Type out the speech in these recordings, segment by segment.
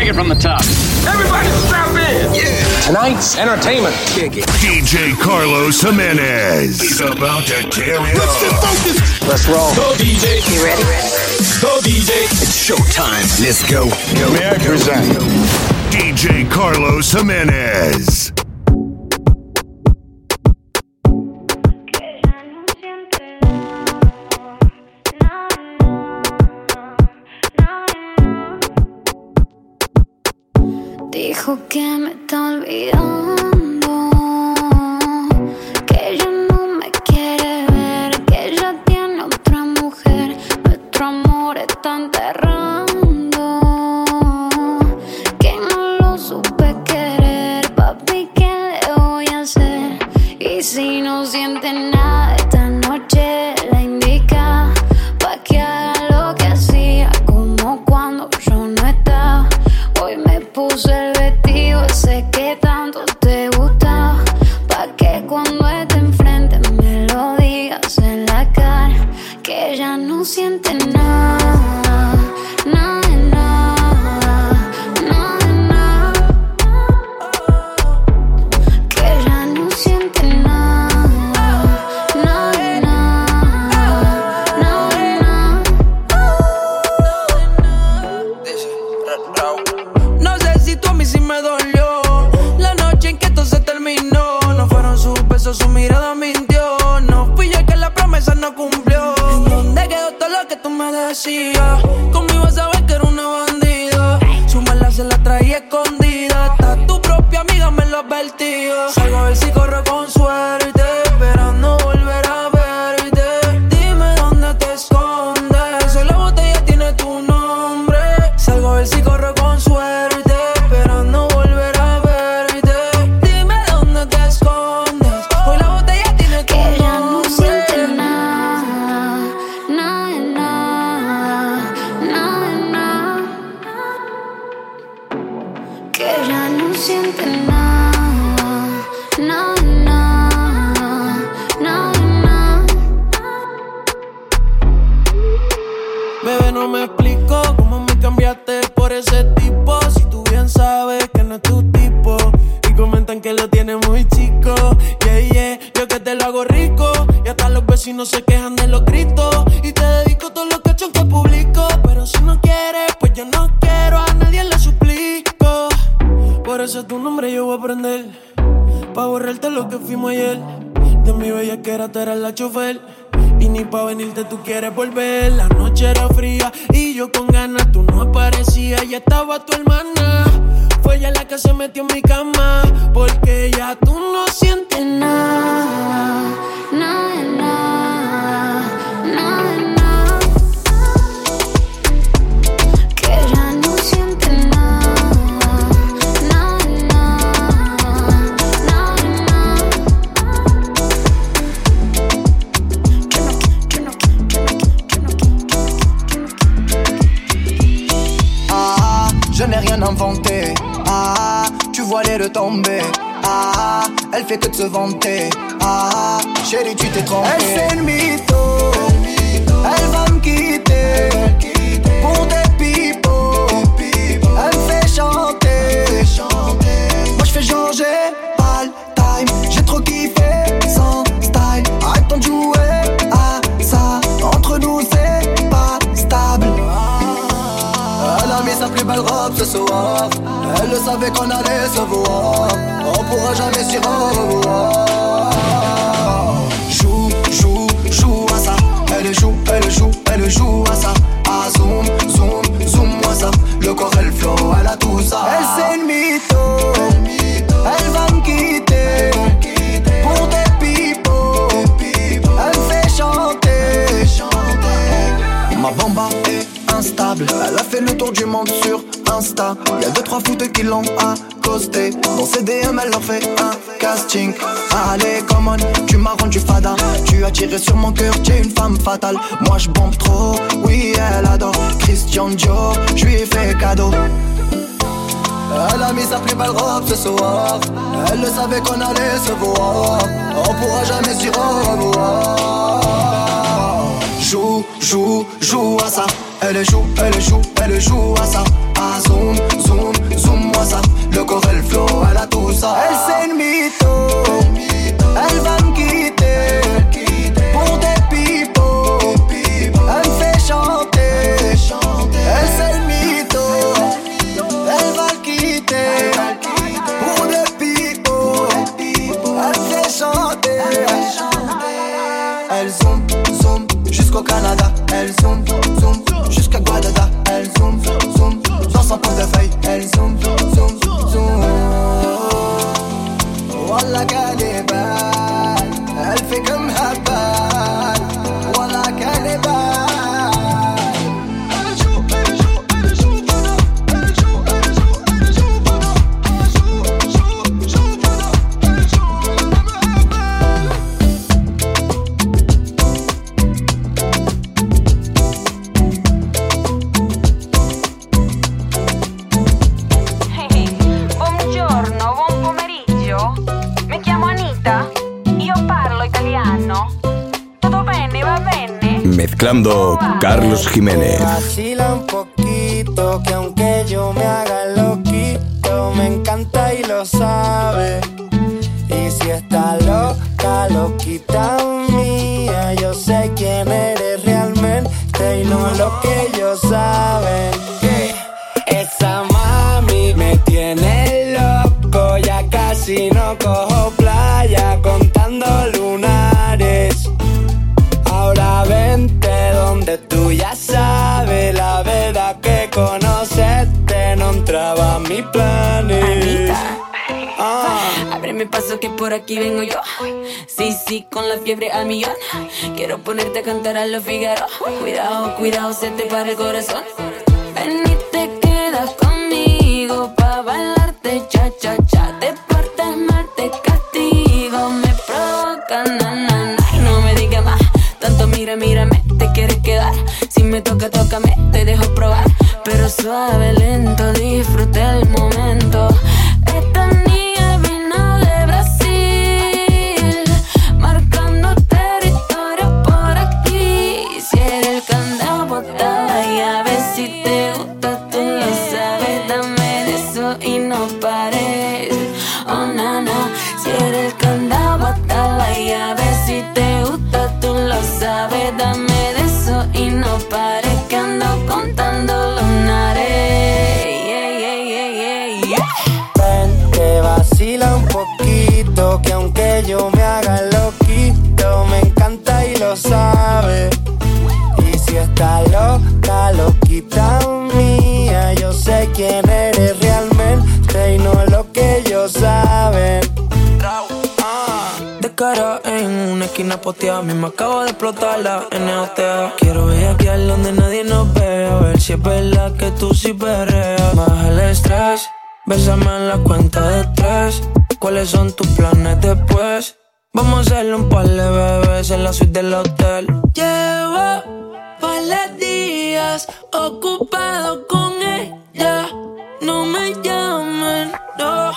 Take it from the top. Everybody strap in! Yeah. Tonight's entertainment. DJ Carlos Jimenez. He's about to tear it up. focused Let's roll. Go DJ. You ready? Go DJ. It's showtime. Let's go. go. May I present? DJ Carlos Jimenez. dijo que me está olvidando. Elle savait qu'on allait se voir. On pourra jamais s'y revoir. Joue, joue, joue à ça. Elle joue, elle joue, elle joue à ça. Ah zoom, zoom, zoom moi ça. Le corps elle flow, elle a tout ça. Elle c'est une mytho. Elle va me quitter. Pour des pipos Elle fait chanter. Ma bomba est instable. Elle a fait le tour du monde sur Insta. Y'a deux, trois foutes qui l'ont accosté. Dans CDM, elle leur fait un casting. Allez, come on, tu m'as rendu fada. Tu as tiré sur mon cœur, t'es une femme fatale. Moi, je bombe trop, oui, elle adore. Christian Dior, je lui ai fait cadeau. Elle a mis sa plus belle robe ce soir Elle le savait qu'on allait se voir On pourra jamais s'y revoir Joue, joue, joue à ça Elle joue, elle joue, elle joue à ça Zoom, zoom, zoom, moi ça. Le corps, elle flow, elle a tout ça. Elle, c'est une mytho. Elle va me quitter. Pour des pipos. Elle me fait chanter. Elle, c'est une mytho. Elle va le quitter. Pour des pipos. Elle me fait chanter. Elle zoom, zoom, jusqu'au Canada. Elle zoom, Carlos Jiménez. Que por aquí vengo yo. Sí, sí, con la fiebre al millón. Quiero ponerte a cantar a los Figaro. Cuidado, cuidado, se te para el corazón. Eso una esquina posteada, me acabo de explotar la NOTA. Quiero bellaquear donde nadie nos ve, a ver si es verdad que tú sí perreas. Baja el estrés, bésame en la cuenta de tres. ¿Cuáles son tus planes después? Vamos a hacerle un par de bebés en la suite del hotel. Llevo varios días ocupado con ella. No me llamen, no.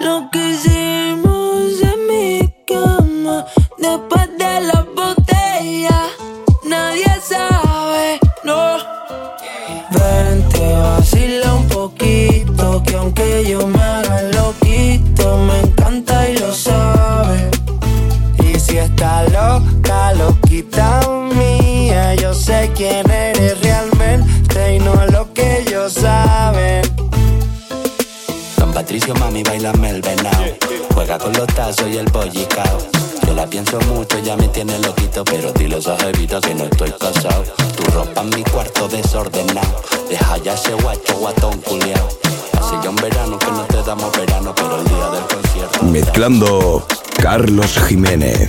Lo que Que aunque yo me haga loquito, me Patricio, mami, bailame el venado. Juega con los tazos y el bollicao. Yo la pienso mucho, ya me tiene loquito, pero dile a jevita que no estoy casado. Tu ropa en mi cuarto desordenado. Deja ya ese guacho guatón culiao. Hace ya un verano que no te damos verano, pero el día del concierto. Mezclando Carlos Jiménez.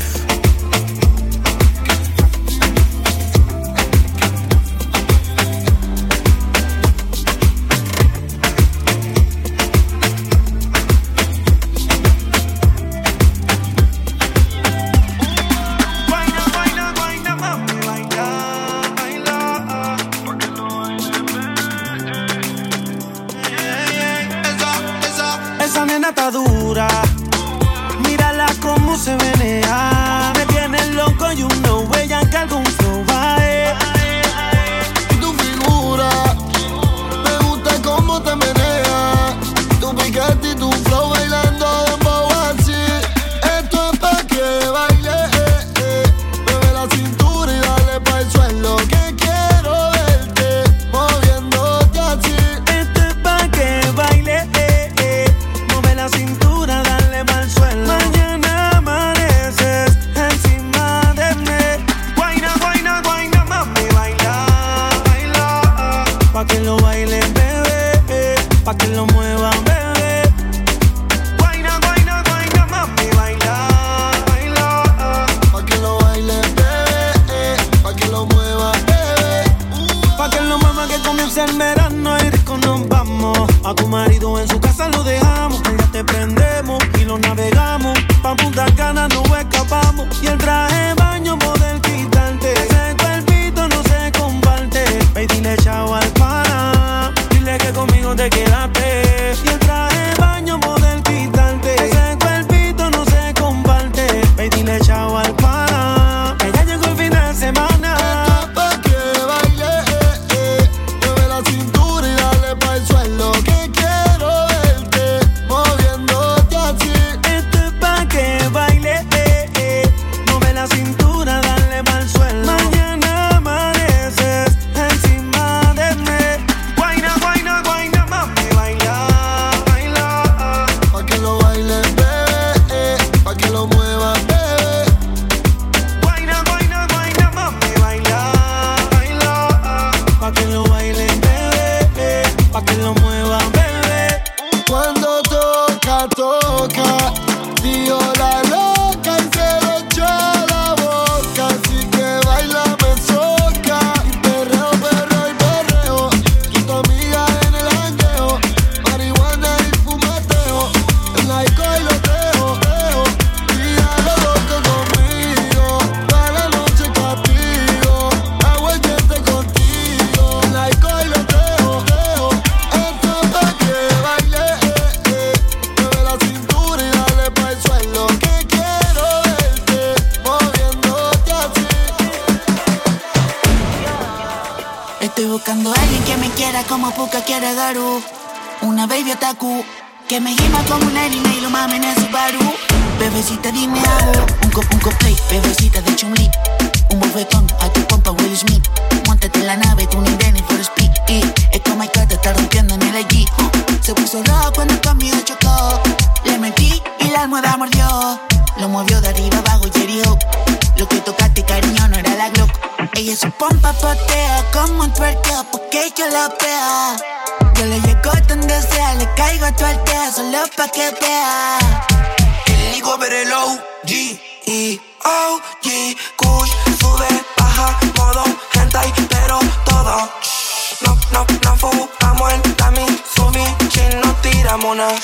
No, no, en la no tiramos nada.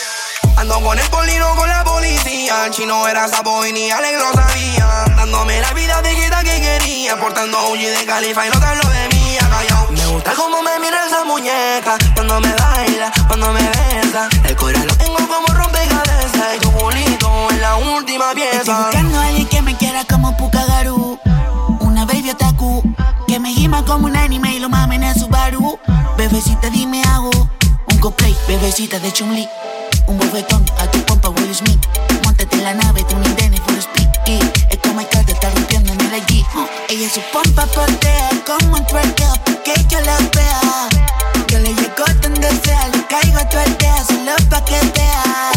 Ando con el polino con la policía. Chino era sapo y ni Alex lo sabía. Dándome la vida quita que quería. Portando OG de Califa y no te hablo de mí. Callao. Me gusta cómo me mira esa muñeca. Cuando me baila, cuando me besa. El corazón lo tengo como rompecabezas. Y tu bolito es la última Estoy pieza. buscando a alguien que me quiera como Pukagaru. Una baby otaku que me gima como un anime y lo mamen en Subaru. Bebecita, dime hago un cosplay, bebecita de Chun-Li. Un bofetón a tu compa Will Smith. Montate en la nave, tú ni Denny for speed. Y es como el te está rompiendo en el allí. Ella su pompa potea como un twerkeo porque yo la vea. Yo le llego donde sea, le caigo a tu aldea solo pa' que vea.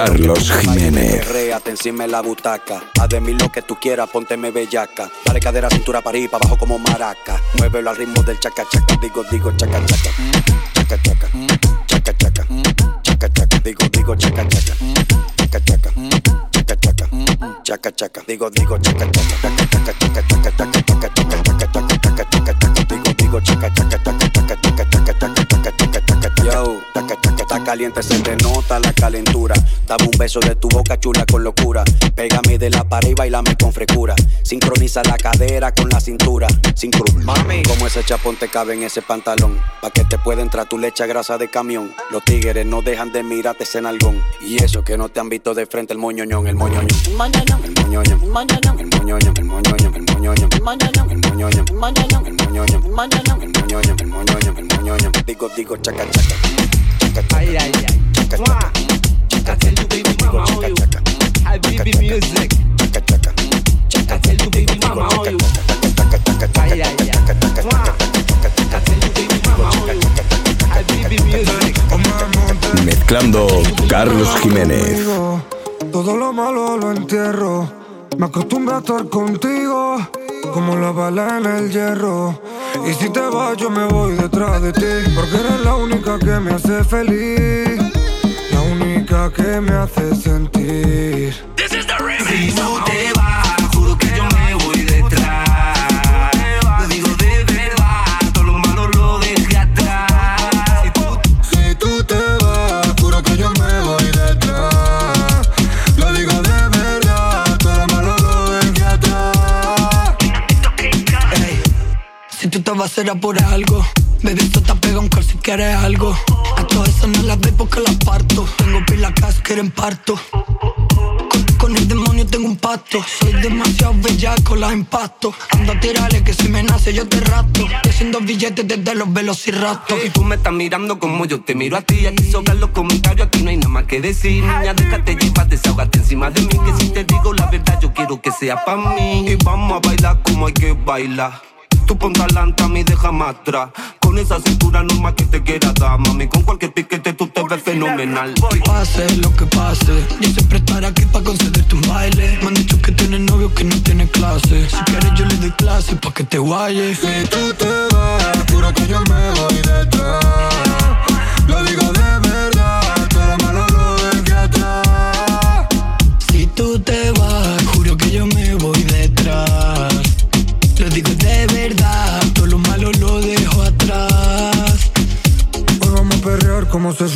Carlos Jiménez. Réate encima de la butaca. Haz de mí lo que tú quieras, pónteme bellaca. Dale cadera, cintura para arriba, para abajo como maraca. Muévelo al ritmo del chaca chaca. Digo, digo, chaca chaca. Chaca chaca. Chaca chaca. Chaca chaca. Digo, digo, chaca chaca. Chaca chaca. Chaca chaca. Chaca chaca. Digo, digo, chaca chaca. Chaca chaca chaca chaca chaca chaca chaca chaca chaca chaca chaca chaca. Digo, digo, chaca chaca caliente, se te nota la calentura. Dame un beso de tu boca chula con locura. Pégame de la pared y bailame con frescura. Sincroniza la cadera con la cintura. Sincron. Mami, como ese chapón te cabe en ese pantalón. Pa' que te pueda entrar tu leche grasa de camión. Los tigres no dejan de mirarte ese nalgón. Y eso que no te han visto de frente el moñoñón, el moñoñón. El moñoñón, el moñoñón, el moñoñón, el moñoñón, el moñoñón, el moñoñón, el moñoñón, el moñoñón, el moñoñón, el moñoñón, el moñoñón, el moñoñón. Digo, digo, chaca, chaca. Mezclando Carlos Jiménez. Todo lo malo lo entierro. Me acostumbro a estar contigo. Como la bala en el hierro. Y si te vas, yo me voy detrás de ti. Porque eres la única que me hace feliz. La única que me hace sentir. Si tú te vas, Será por algo Baby, esto te pega un call si quieres algo A todas esas no las doy porque las parto Tengo pila que quieren parto con, el demonio tengo un pacto Soy demasiado bellaco, las impacto Ando a tirarle que si me nace yo te rato Te haciendo billetes desde los velociraptos Y tú me estás mirando como yo te miro a ti. Aquí sobran los comentarios, aquí no hay nada más que decir. Niña, déjate llevar, desahogate encima de mí. Que si te digo la verdad, yo quiero que sea pa' mí. Y vamos a bailar como hay que bailar. Tú ponte adelante a mí, déjame atrás. Con esa cintura normal que te quiera dar, mami. Con cualquier piquete tú te ves fenomenal. Pase lo que pase Yo siempre estaré aquí para concederte un baile Me han dicho que tienes novio que no tiene clase Si quieres yo le doy clase pa' que te guayes Si tú te vas, juro que yo me voy detrás. Lo digo de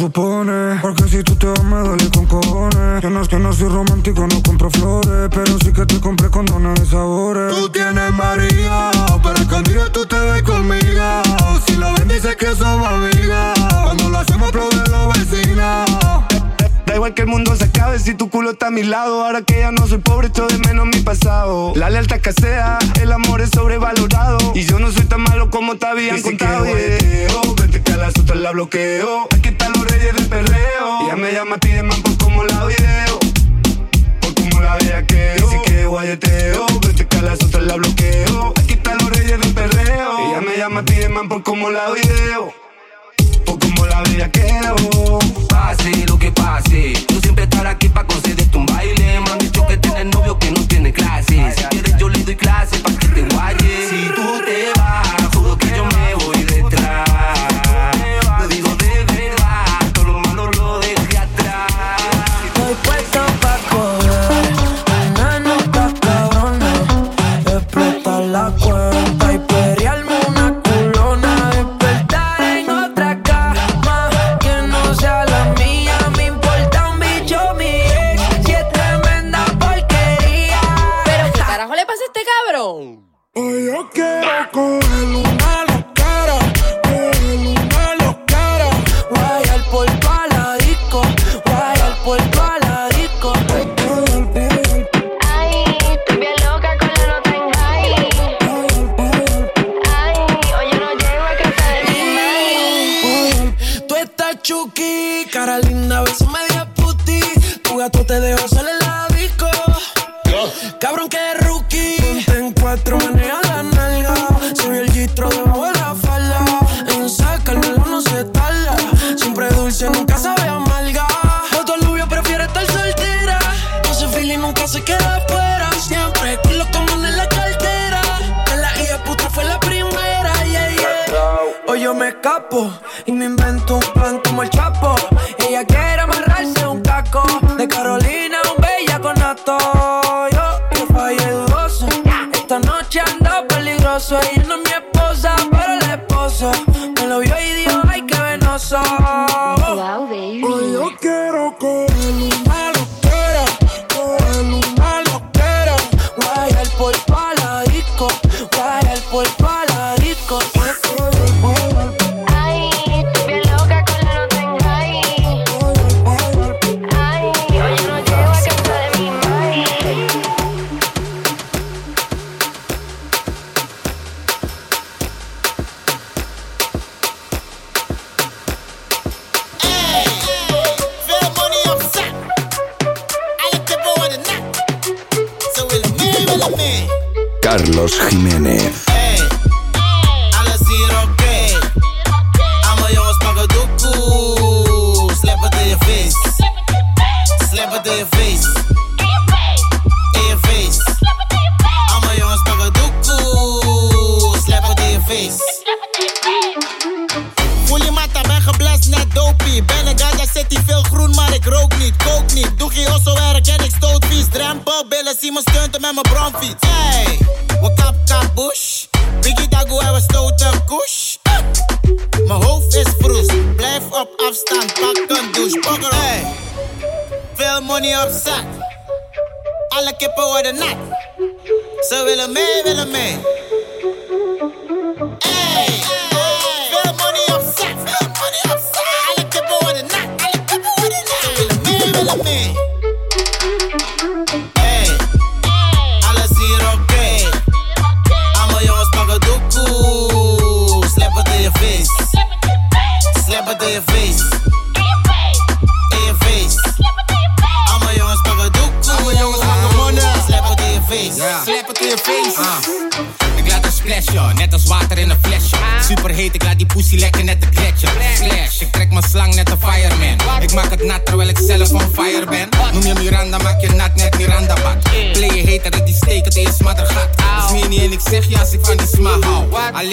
supone. Porque si tú te vas, me duele con cojones. Que no es que no soy romántico, no compro flores. Pero sí que te compré condones de sabores. Tú tienes María, pero escondido tú te ves conmigo. Si lo ven, dices que somos amigas. Cuando lo hacemos, aplauden los vecinos. Da igual que el mundo se acabe si tu culo está a mi lado. Ahora que ya no soy pobre, echo de menos mi pasado. La lealtad escasea, el amor es sobrevalorado. Y yo no soy tan malo como te habían Dicen que contado. guayeteo, yeah. Vente que a la bloqueo. Aquí están los del perreo. Ella me llama, pide man por como la video. Por como la bellaqueo. Dice que guayeteo, vente que a la susta la bloqueo. Aquí están los reyes del perreo. Ella me llama, pide man por como la video. Por como la bellaqueo. Pase lo que pase. Yo siempre estaré aquí para concederte un baile. Me han dicho que tienes novio que no tiene clase. Si quieres, yo le doy clase para que te guayes. Si tú te vas,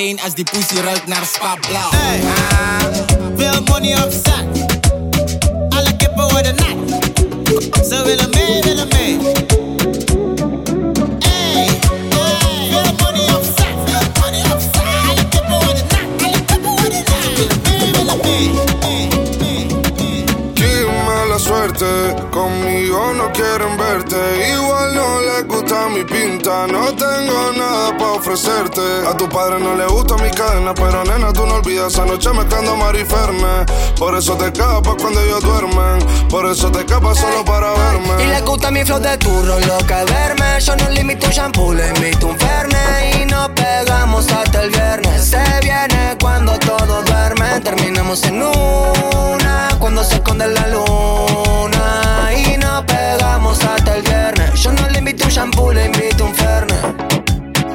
Alleen als die pussy ruikt naar spa blauw. Veel money op zak. Alle kippen worden nat. Ze willen mee, willen mee. Conmigo no quieren verte. Igual no les gusta mi pinta, no tengo nada para ofrecerte. A tu padre no le gusta mi cadena, pero nena, tú no olvidas anoche mezclando mariferme. Por eso te escapas cuando ellos duermen, por eso te escapas solo para verme. Y le gusta mi flow de turro, lo que verme. Yo no limito un shampoo, le invito un. Y nos pegamos hasta el viernes. Se viene cuando todos duermen. Terminamos en una, cuando se esconde la luna. Y nos pegamos hasta el viernes. Yo no le invito un shampoo, le invito un ferne.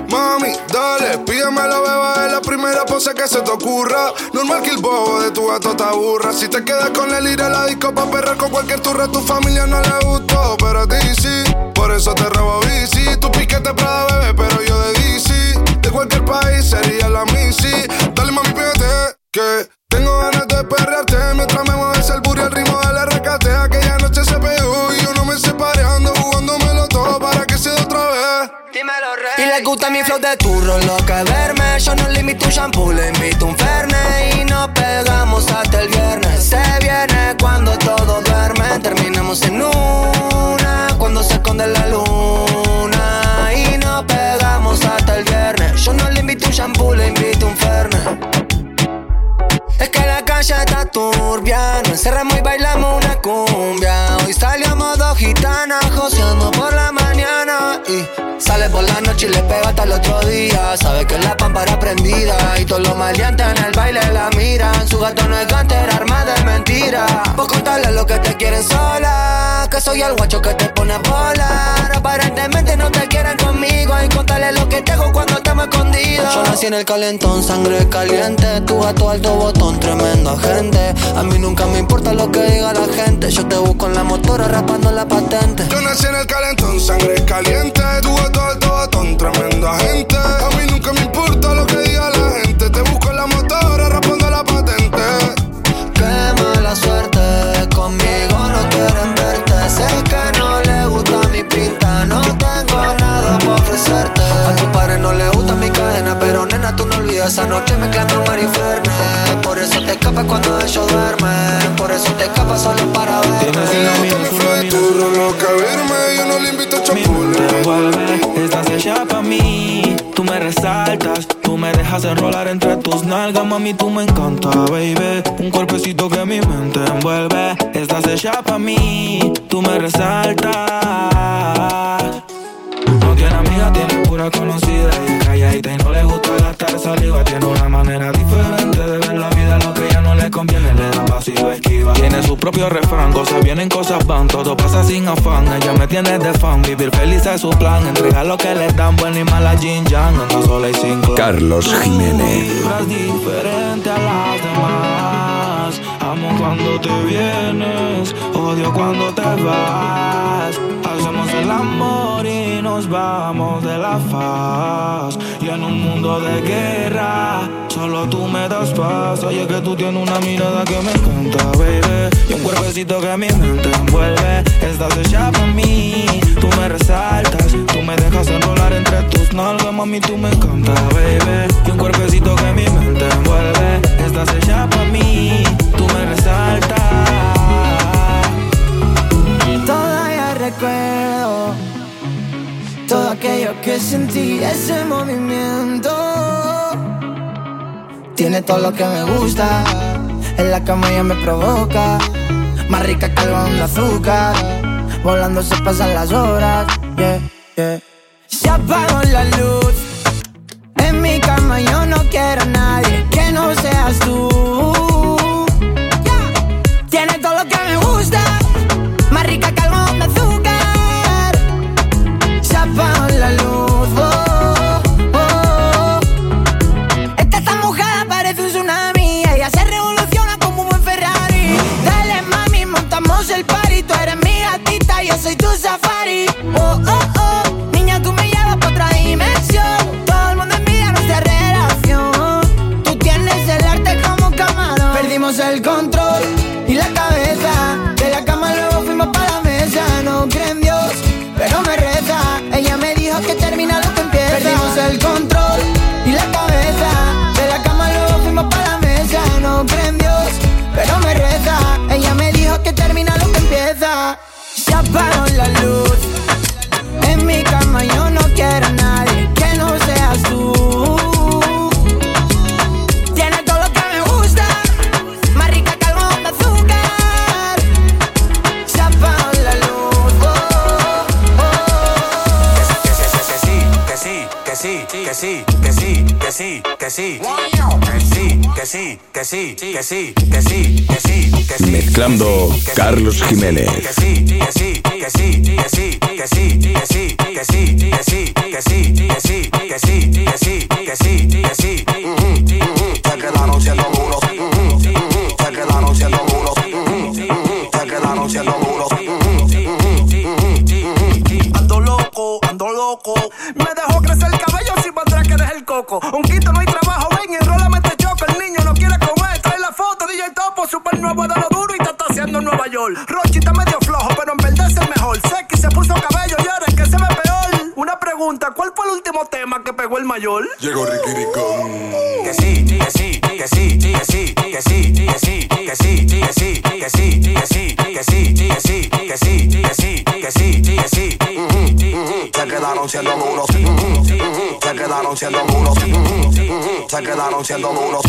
Mami, dale, pídemelo, beba, es la primera pose que se te ocurra. Normal que el bobo de tu gato te aburra. Si te quedas con el ir a la disco pa' perrar con cualquier turra, tu familia no le gustó, pero a ti sí. Por eso te robo bici, tu piquete Prada, bebé, pero yo de DC. De cualquier país sería la Missy. Dale, mami, pídete, que tengo ganas de perrearte. Gusta mi flow de turro, lo que verme. Yo no le invito un shampoo, le invito un ferne. Y nos pegamos hasta el viernes. Se viene cuando todos duermen. Terminamos en una, cuando se esconde la luna. Y nos pegamos hasta el viernes. Yo no le invito un shampoo, le invito un ferne. Es que la calle está turbia, nos encerramos y bailamos una cumbia. Hoy salió modo gitana, joseando por la mañana. Y sale por la noche y le pega hasta el otro día. Sabe que la pámpara prendida y todos los maleantes en el baile la miran. Su gato no es gánster, arma de mentira. Vos contarle lo que te quieren sola. Que soy el guacho que te pone a volar. Aparentemente no te quieren conmigo. Y contarle lo que te hago cuando estamos escondidos. Yo nací en el calentón, sangre caliente. Tu gato alto botón, tremendo agente. A mí nunca me importa lo que diga la gente. Yo te busco en la motora raspando la patente. Yo nací en el calentón, sangre caliente. Tu gato alto batón, tremendo agente. A mí nunca me importa lo que diga la gente. Te busco en la motora raspando la patente. Qué mala suerte, conmigo no quieren verte. Sé que no le gusta mi pinta, no tengo nada para ofrecerte. A tu padre no le gusta mi cadena, pero nena, tú no olvidas esa noche mezclando mariferne. Por eso te escapas cuando ellos duermen, por eso te escapas solo para verme. de turro, lo que verme. Yo no le invito a Vuelve, estás hecha pa' mí. Tú me resaltas, tú me dejas enrolar entre tus nalgas, mami, tú me encanta, baby. Un cuerpecito que mi mente envuelve. Estás hecha pa' mí, tú me resaltas. No tiene amiga, tiene pura conocida. Y es calladita y no le gusta gastar saliva. Tiene una manera diferente de ver la vida. Lo que ya no le conviene, le da y esquiva. Tiene su propio refrán, cosas vienen, cosas van. Todo pasa sin afán. Ella me tiene de fan. Vivir feliz es su plan. Entrega lo que le dan, buena y mala Jin Yang. Anda sola y sin Carlos Jiménez. diferente a las demás. Amo cuando te vienes, odio cuando te vas. Hacemos el amor y nos vamos de la faz. Y en un mundo de guerra, solo tú me das paz. Oye, que tú tienes una mirada que me encanta, baby. Y un cuerpecito que mi mente envuelve. Estás hecha para mí, tú me resaltas. Tú me dejas enrolar entre tus nalgas, mami, tú me encanta, baby. Y un cuerpecito que mi mente envuelve. Estás hecha para mí, tú me resaltas. Todavía recuerdo que sentí, ese movimiento. Tiene todo lo que me gusta, en la cama ya me provoca. Más rica que algodón de azúcar, volando se pasan las horas. Yeah, yeah. Se apagó la luz, en mi cama yo no quiero a nadie que no seas tú. Tiene todo lo que me gusta, más rica que oh, oh. Esta está mojada, parece un tsunami. Ella se revoluciona como un buen Ferrari. Dale, mami, montamos el party. Tú eres mi gatita, yo soy tu safari. Oh, oh, oh. Niña, tú me llevas pa' otra dimensión. Todo el mundo envidia nuestra relación. Tú tienes el arte como camarón. Perdimos el control la luz. En mi cama yo no quiero a nadie que no seas tú. Tiene todo lo que me gusta, más rica que algodón de azúcar. Se apagó la luz. Oh, oh, oh. Que sí, que sí, que sí, que sí, que sí, que sí. Que sí que sí, que sí, que sí, que sí. Mezclando Carlos Jiménez. Que sí, que sí, que sí, que sí, que sí, que sí, que sí, que sí, que sí, que sí, que sí, que sí, que sí, que sí. Siendo duros. Se anunciando duro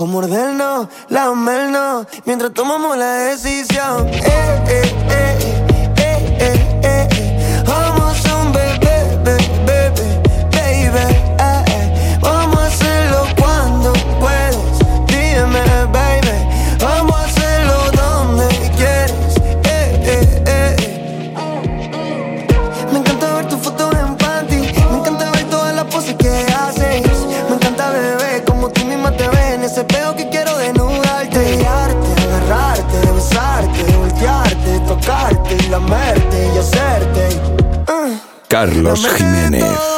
O mordernos, lamernos Mientras tomamos la decisión. Eh, eh, eh, eh, Carlos Jiménez.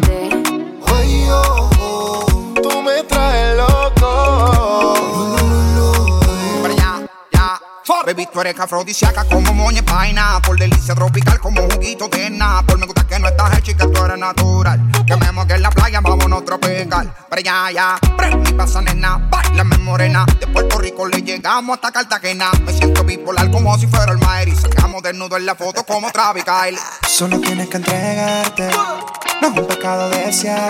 Baby, tú eres afrodisíaca como moña paina. Por delicia tropical como juguito de Por me gusta que no estás hecha y que tú eres natural. Que me que en la playa, vámonos tropical. Pero ya, ya, mi pasa nena, bailame morena. De Puerto Rico le llegamos hasta Cartagena. Me siento bipolar como si fuera el maer. Y sacamos desnudo en la foto como Travis Kyle. Solo tienes que entregarte. No es un pecado desear.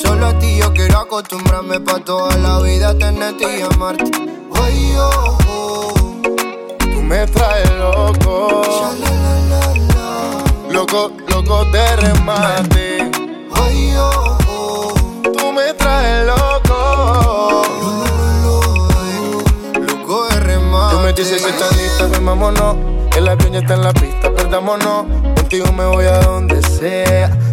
Solo a ti yo quiero acostumbrarme pa' toda la vida tenerte y amarte. Ay, oh, oh. Tú me traes loco. Loco, loco de remate. Ay, oh, oh. Tú me traes loco. Loco de remate. Tú me dices que estás lista, ven vámonos. El avión ya está en la pista, perdámonos. Contigo me voy a donde sea.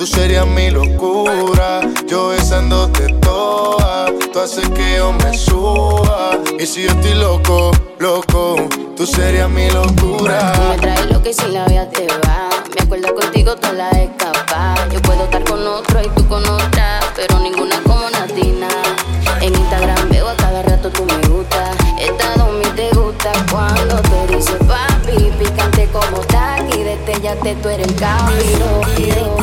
tú serías mi locura. Yo besándote toa, tú haces que yo me suba. Y si yo estoy loco, loco, tú serías mi locura. Me traes lo que si la vida te va. Me acuerdo contigo toda la escapa. Yo puedo estar con otro y tú con otra, pero ninguna como Natina. En Instagram veo a cada rato tú me gusta. Esta domi te gusta cuando te dice papi, picante como taqui, destellate tú eres el camino.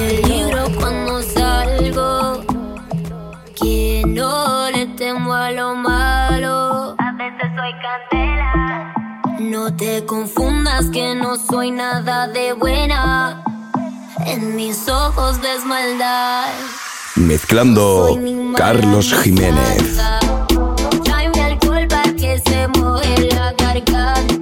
Temo a lo malo. A veces soy candela. No te confundas que no soy nada de buena. En mis ojos ves maldad. Mezclando Carlos Jiménez. Tráeme alcohol para que se mueve la garganta.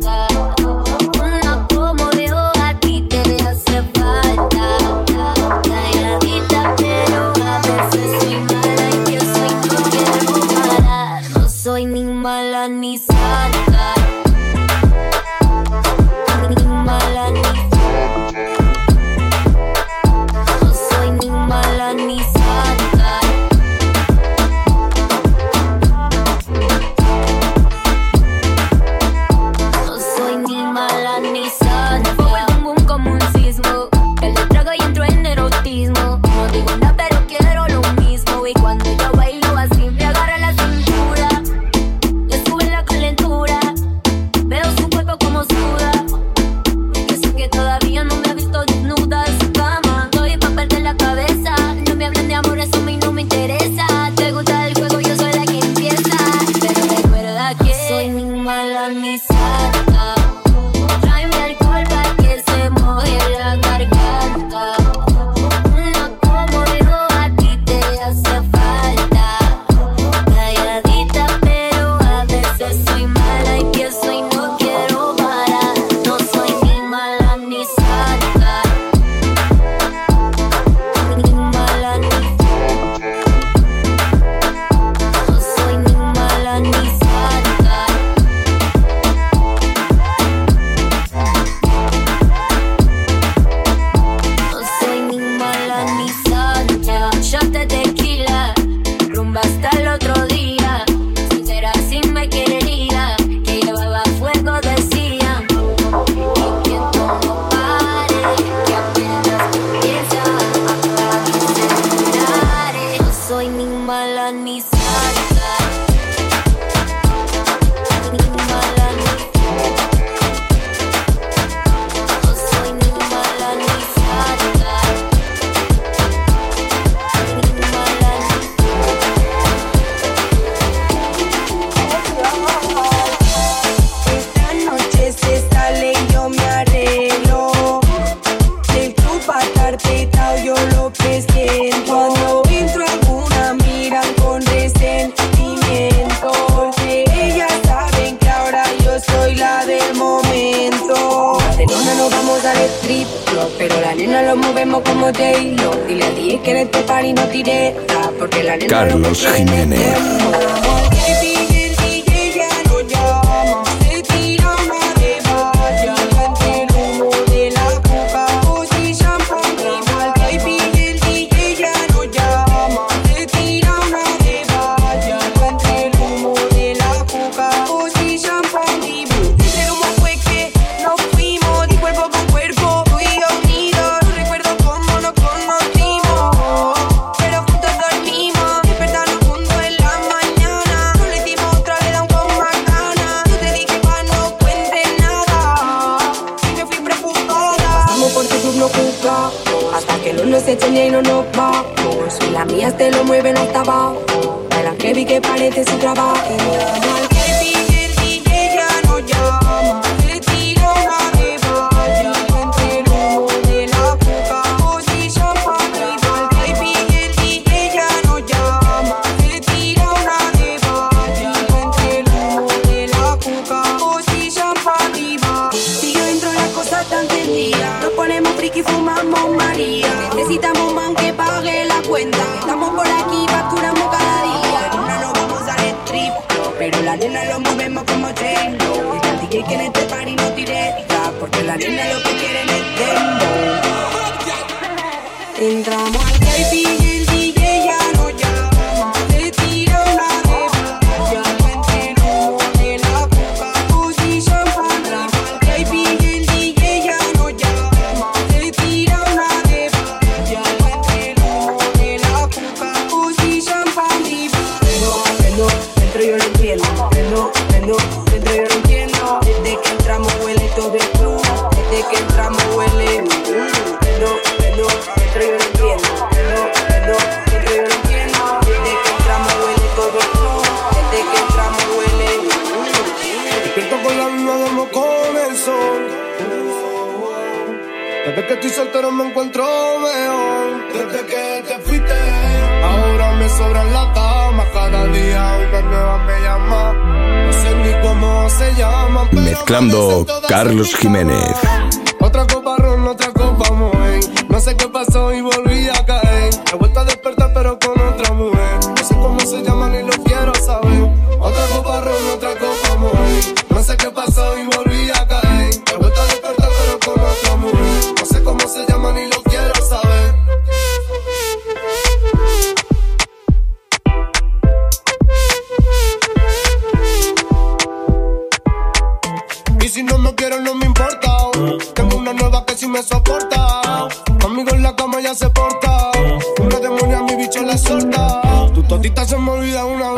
vida una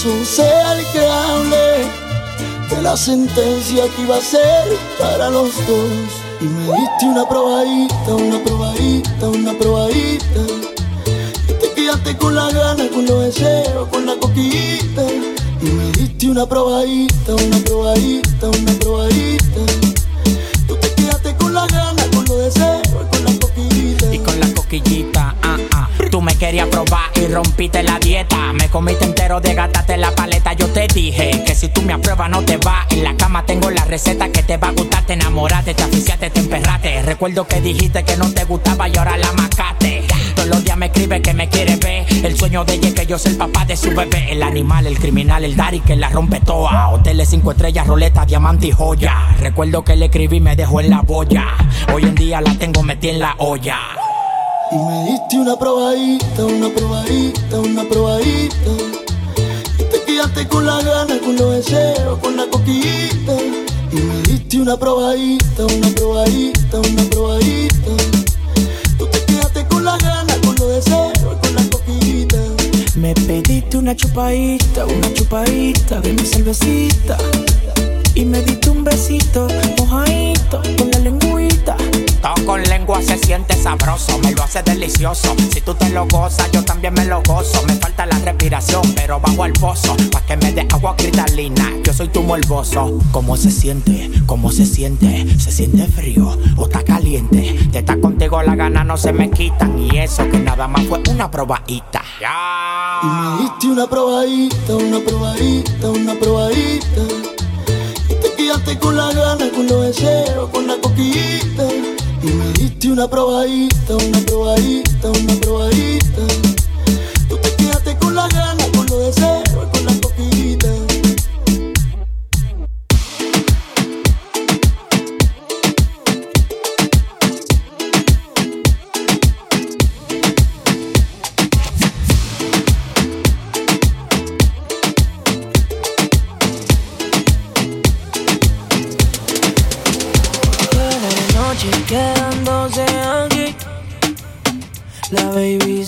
Jesús sea el que de la sentencia que iba a ser para los dos. Y me diste una probadita, una probadita, una probadita. Y te quedaste con la gana, con los deseos, con la coquillita. Y me diste una probadita, una probadita, una probadita Querías probar y rompiste la dieta. Me comiste entero de gataste la paleta. Yo te dije que si tú me apruebas no te va. En la cama tengo la receta que te va a gustar. Te enamoraste, te aficiaste, te emperraste. Recuerdo que dijiste que no te gustaba y ahora la macaste. Todos los días me escribe que me quiere ver. El sueño de ella es que yo soy el papá de su bebé. El animal, el criminal, el daddy que la rompe toda. Hoteles cinco estrellas, roleta, diamante y joya. Recuerdo que le escribí y me dejó en la boya. Hoy en día la tengo metida en la olla. Y me diste una probadita, una probadita, una probadita. Y te quedaste con la gana, con los deseos, con la coquillita. Y me diste una probadita, una probadita, una probadita. Tú te quedaste con la gana, con los deseos, con la coquillita. Me pediste una chupadita, una chupadita de mi cervecita. Y me diste un besito, mojadito, con la lengüita. Todo con lengua se siente sabroso, me lo hace delicioso. Si tú te lo gozas, yo también me lo gozo. Me falta la respiración, pero bajo el pozo. Pa' que me dé agua cristalina, yo soy tu morboso. ¿Cómo se siente? ¿Cómo se siente? ¿Se siente frío o está caliente? De estar contigo la gana no se me quitan. Y eso que nada más fue una probadita. Y me diste una probadita, una probadita, una probadita. Y te quedaste con la gana, con los deseos, con la coquillita. Y me diste una probadita, una probadita, una probadita. Tú te quedaste con la gana,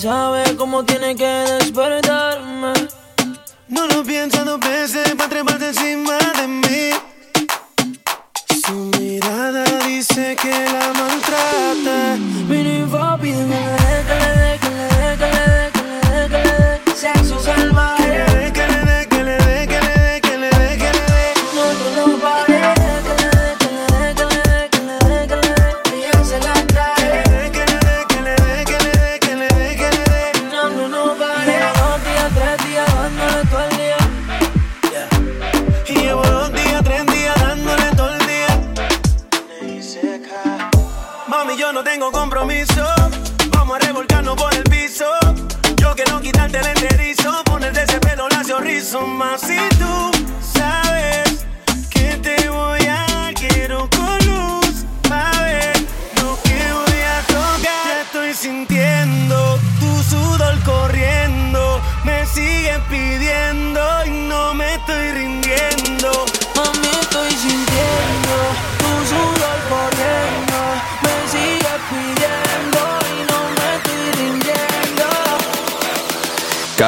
sabe cómo tiene que despertarme. No lo piensa dos veces para treparte encima de mí. Su mirada dice que la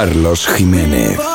Carlos Jiménez.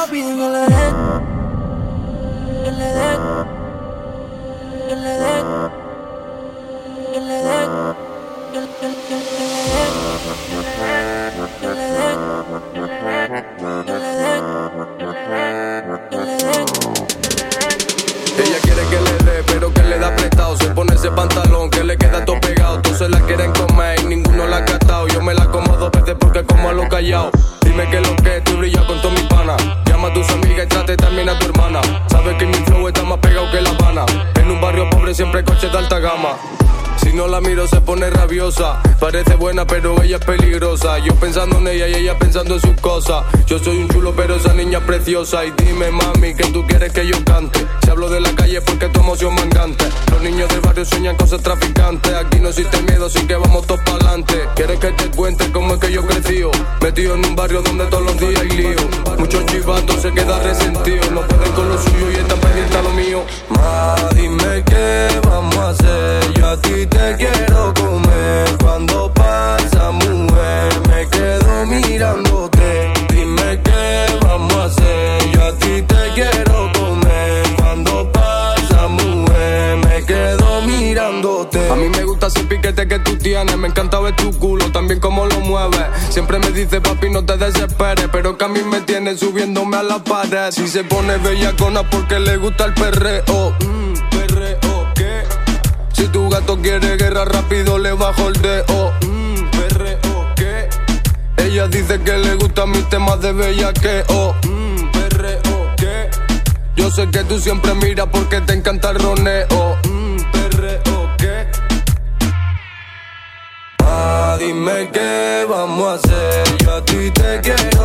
Ella es peligrosa. Yo pensando en ella y ella pensando en sus cosas. Yo soy un chulo pero esa niña es preciosa. Y dime mami que tú quieres que yo cante. Si hablo de la calle porque tu emoción mangante. Los niños del barrio sueñan cosas traficantes. Aquí no existe miedo así que vamos todos para adelante. Quieres que te cuente cómo es que yo crecí. Metido en un barrio donde todos los días hay lío. Muchos chivatos se quedan resentidos. No dice, papi, no te desesperes. Pero que a mí me tiene subiéndome a la pared. Si se pone bellacona porque le gusta el perreo. Mm, perreo, ¿qué? Si tu gato quiere guerra rápido le bajo el deo. Mm, perreo, ¿qué? Ella dice que le gustan mis temas de bellaqueo. Mm, perreo, ¿qué? Yo sé que tú siempre miras porque te encanta el roneo. Mm, perreo, ¿qué? Ah, dime qué vamos a hacer. Yo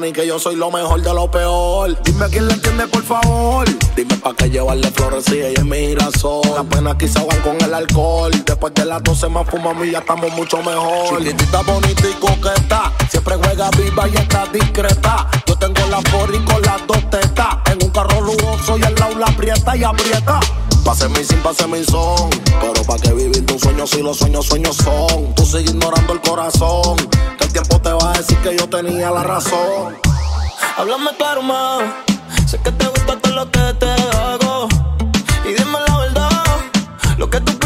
Ni que yo soy lo mejor de lo peor. Dime a quién le entiende, por favor. Dime pa' qué llevarle flores si ella es mi girasol. Las penas quizá van con el alcohol. Después de las 12 más fumamos y ya estamos mucho mejor. Chiquitita, bonita y coqueta. Siempre juega viva y está discreta. Yo tengo la porri con las dos tetas. En un carro lujoso y al lado la aprieta y aprieta. Pase mi sin, pase mi son. Pero pa' que vivir tu sueño si los sueños, sueños son. Tú sigues ignorando el corazón. Que el tiempo te va a decir que yo tenía la razón. Háblame claro más. Sé que te gusta todo lo que te hago. Y dime la verdad. Lo que tú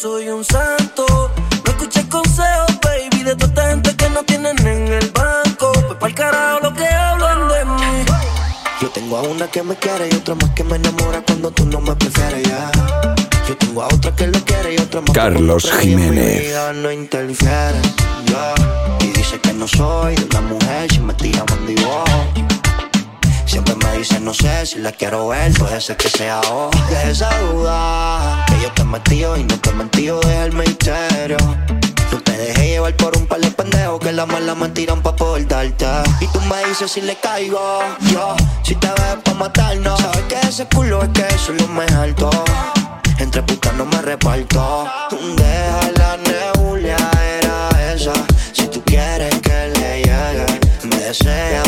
soy un santo. No escuches consejos, baby, de toda esta gente que no tienen en el banco. Pues pa'l carajo lo que hablan de mí. Yo tengo a una que me quiere y otra más que me enamora cuando tú no me prefieres ya. Yo tengo a otra que lo quiere y otra más Carlos que me y Jiménez. vida no interfiere, ya. Y dice que no soy de una mujer no sé si la quiero ver, puede ser que sea hoy. De esa duda que yo te metido y no te he mentido, deja el misterio. No te dejé llevar por un par de pendejos que la mala me tiran pa' poder darte. Y tú me dices si le caigo, yo, si te ves pa' matarnos. Sabes que ese culo es que eso es lo más alto. Entre putas no me reparto. Deja la nebulia, era esa. Si tú quieres que le llegue, me desea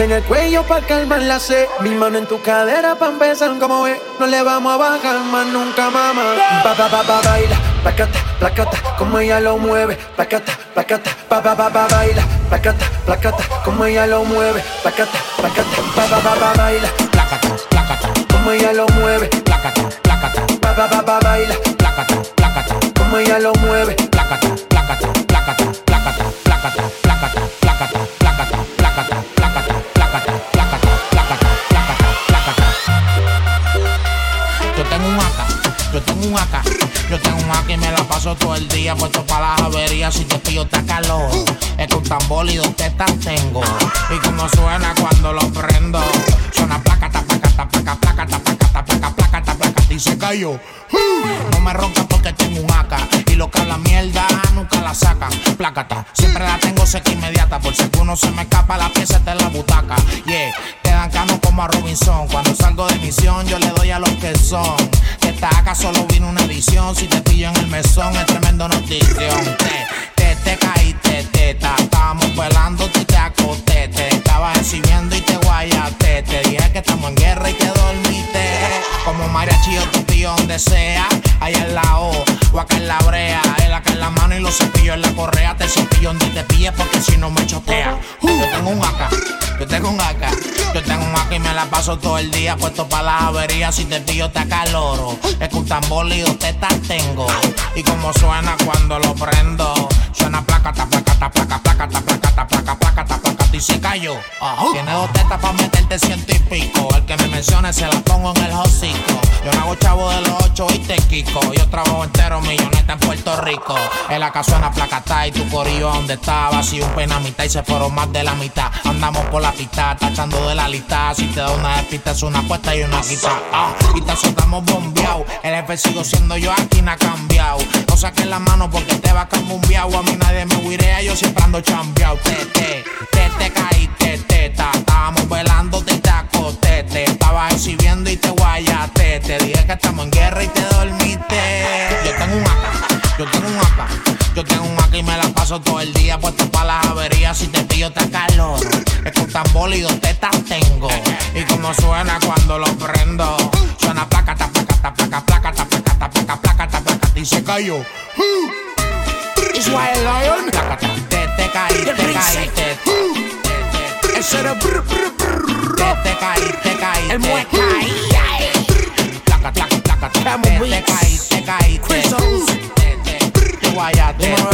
en el cuello para calmar la sed. Mi mano en tu cadera para empezar como es. No le vamos a bajar más nunca, mamá. Ba, ba, ba, ba, baila, placata, placata, como ella lo mueve. Placata, placata, ba, ba, ba, ba, baila, placata, placata, como ella lo mueve. Placata, placata, ba, ba, ba, ba, baila. Placata, placata, como ella lo mueve. Placata, placata, baila. Placata, placata, como ella lo mueve. Placata, placata, placata, placata, placata, placata, placata. Yo tengo un AK y me la paso todo el día puesto para las averías. Si te pillo está calor, es que un tambor y dos tetas tengo. Y como suena cuando lo prendo, suena placa, placata, placata, placa, placata, placata y se cayó. No me roncas porque tengo un AK y lo que habla mierda nunca la sacan. Placata, siempre la tengo seca inmediata por si uno se me escapa la pieza está en la butaca. Yeah, quedan canos como a Robinson. Cuando salgo de misión yo le doy a los que son. Que esta AK solo vino una edición. Si te pillo en el mesón es tremendo notición. Te, te, te caíste, teta. Estábamos velando y te acosté. Te estaba exhibiendo y te guayaste. Te dije que estamos en guerra y te dormiste. Yo te pillo donde sea. Allá en la O o acá en la brea. El acá en la mano y los cepillos en la correa. Te cepillo donde te pille porque si no me chotea. Yo tengo un AK, yo tengo un AK. Yo tengo un AK y me la paso todo el día puesto para las averías. Si te pillo te acaloro. Es que un tambor tengo. Y como suena cuando lo prendo. Suena placata, placata, placa, placata, placata, placa, placata, placata y se cayó. Tiene dos tetas para meterte ciento y pico. El que me mencione se la pongo en el hocico. Yo no hago chavo de los ocho y te quico. Yo trabajo entero milloneta en Puerto Rico. El acá suena placata y tu corillo donde estaba. Si un pena mitad y se fueron más de la mitad. Andamos por la pista, tachando de la lista. Si te da una despista es una apuesta y una quita. Ah, y te soltamos bombeado. El jefe sigo siendo yo, aquí no ha cambiado. No saques la mano porque te va a cambiar. A mí nadie me huirea, yo siempre ando chambeado. Te, te, te, te caíste, teta. Estábamos velando, te te acosté. Te estaba exhibiendo y te guayaste. Te dije que estamos en guerra y te dormiste. Yo tengo un AK, yo tengo un AK. Yo tengo un AK y me la paso todo el día puesto para las averías. Si te pillo te calor. Es que y dos tetas tengo. Y como suena cuando lo prendo. Suena placata, placata, placa, placata, placa, placata, placata y se cayó. Israel Lion. Placata, te, te caí, te caíste, caíste. Eso era brr, brr, brr. Te caíste, caíste. El mueca. Placa, placa, placa. Te caíste, caíste. Guayate.